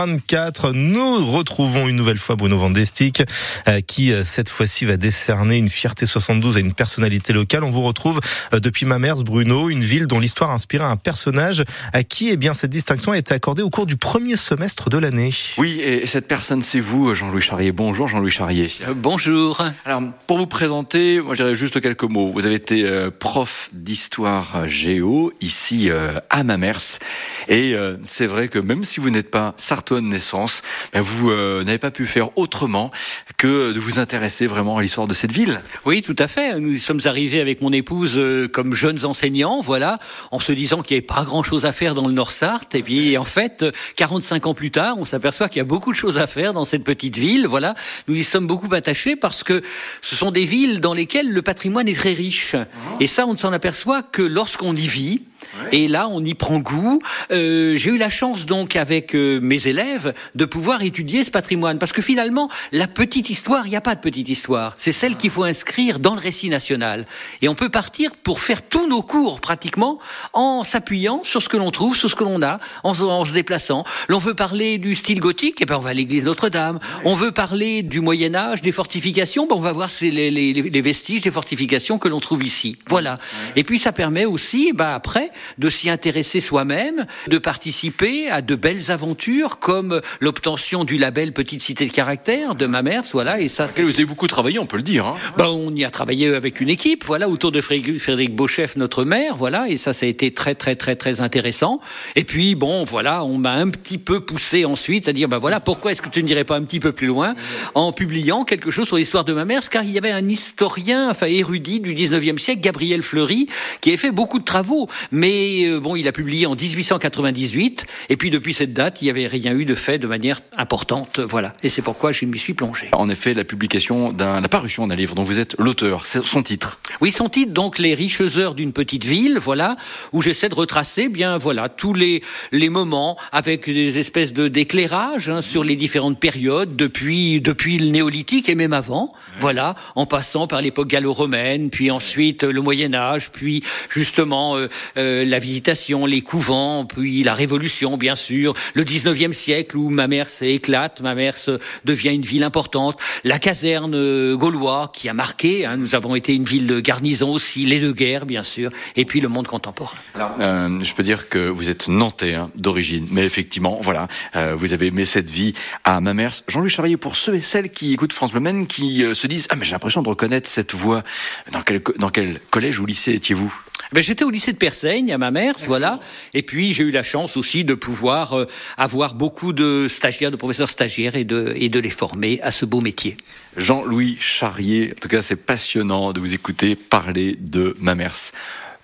24, nous retrouvons une nouvelle fois Bruno Vandestick euh, qui euh, cette fois-ci va décerner une fierté 72 à une personnalité locale. On vous retrouve euh, depuis Mamers, Bruno, une ville dont l'histoire a inspiré un personnage à qui eh bien cette distinction a été accordée au cours du premier semestre de l'année. Oui, et cette personne c'est vous, Jean-Louis Charrier. Bonjour Jean-Louis Charrier. bonjour. Alors pour vous présenter, moi j'irai juste quelques mots. Vous avez été prof d'histoire géo ici à Mamers et c'est vrai que même si vous n'êtes pas sartois de naissance, ben vous euh, n'avez pas pu faire autrement que de vous intéresser vraiment à l'histoire de cette ville. Oui, tout à fait. Nous sommes arrivés avec mon épouse euh, comme jeunes enseignants, voilà, en se disant qu'il n'y avait pas grand-chose à faire dans le Nord-Sarthe. Et puis, en fait, 45 ans plus tard, on s'aperçoit qu'il y a beaucoup de choses à faire dans cette petite ville. Voilà, nous y sommes beaucoup attachés parce que ce sont des villes dans lesquelles le patrimoine est très riche. Et ça, on ne s'en aperçoit que lorsqu'on y vit. Et là, on y prend goût. Euh, J'ai eu la chance donc avec euh, mes élèves de pouvoir étudier ce patrimoine, parce que finalement, la petite histoire, il n'y a pas de petite histoire. C'est celle qu'il faut inscrire dans le récit national. Et on peut partir pour faire tous nos cours pratiquement en s'appuyant sur ce que l'on trouve, sur ce que l'on a, en, en, se déplaçant. L'on veut parler du style gothique, et eh ben on va à l'église Notre-Dame. On veut parler du Moyen Âge, des fortifications, ben on va voir les, les, les vestiges des fortifications que l'on trouve ici. Voilà. Et puis ça permet aussi, ben après, de s'y intéresser soi-même, de participer à de belles aventures comme l'obtention du label Petite Cité de Caractère de ma mère, voilà. Et ça, vous avez beaucoup travaillé, on peut le dire. Hein. Ben, on y a travaillé avec une équipe, voilà, autour de Frédéric Beauchef, notre maire, voilà. Et ça, ça a été très, très, très, très intéressant. Et puis, bon, voilà, on m'a un petit peu poussé ensuite à dire, ben voilà, pourquoi est-ce que tu ne dirais pas un petit peu plus loin en publiant quelque chose sur l'histoire de ma mère, car il y avait un historien, enfin érudit du 19e siècle, Gabriel Fleury, qui avait fait beaucoup de travaux, mais mais euh, bon, il a publié en 1898, et puis depuis cette date, il n'y avait rien eu de fait de manière importante, voilà. Et c'est pourquoi je m'y suis plongé. En effet, la publication d'un, la parution d'un livre dont vous êtes l'auteur, c'est son titre. Oui, son titre, donc les riches heures d'une petite ville, voilà, où j'essaie de retracer, bien voilà, tous les les moments avec des espèces de d'éclairage hein, sur les différentes périodes depuis depuis le néolithique et même avant, voilà, en passant par l'époque gallo-romaine, puis ensuite le Moyen Âge, puis justement euh, euh, la visitation, les couvents, puis la Révolution, bien sûr, le 19e siècle où Mamers éclate, Mamers devient une ville importante, la caserne euh, gaulois qui a marqué, hein, nous avons été une ville de garnison aussi, les deux guerres, bien sûr, et puis le monde contemporain. Alors, euh, je peux dire que vous êtes nantais hein, d'origine, mais effectivement, voilà, euh, vous avez aimé cette vie à Mamers. Jean-Louis Charrier, pour ceux et celles qui écoutent France Bleu qui se disent ah mais j'ai l'impression de reconnaître cette voix. Dans quel collège ou lycée étiez-vous? Ben, J'étais au lycée de Persaigne, à ma mère, voilà. Et puis, j'ai eu la chance aussi de pouvoir euh, avoir beaucoup de stagiaires, de professeurs stagiaires et de, et de les former à ce beau métier. Jean-Louis Charrier, en tout cas, c'est passionnant de vous écouter parler de Mamers.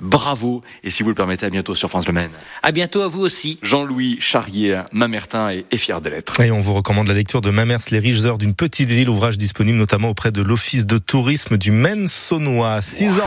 Bravo et si vous le permettez, à bientôt sur France Le Maine. À bientôt à vous aussi. Jean-Louis Charrier, Mamertin est, fier de l'être. Et on vous recommande la lecture de Mamers, les riches heures d'une petite ville, ouvrage disponible notamment auprès de l'Office de tourisme du Maine-Saunois. 6 ans.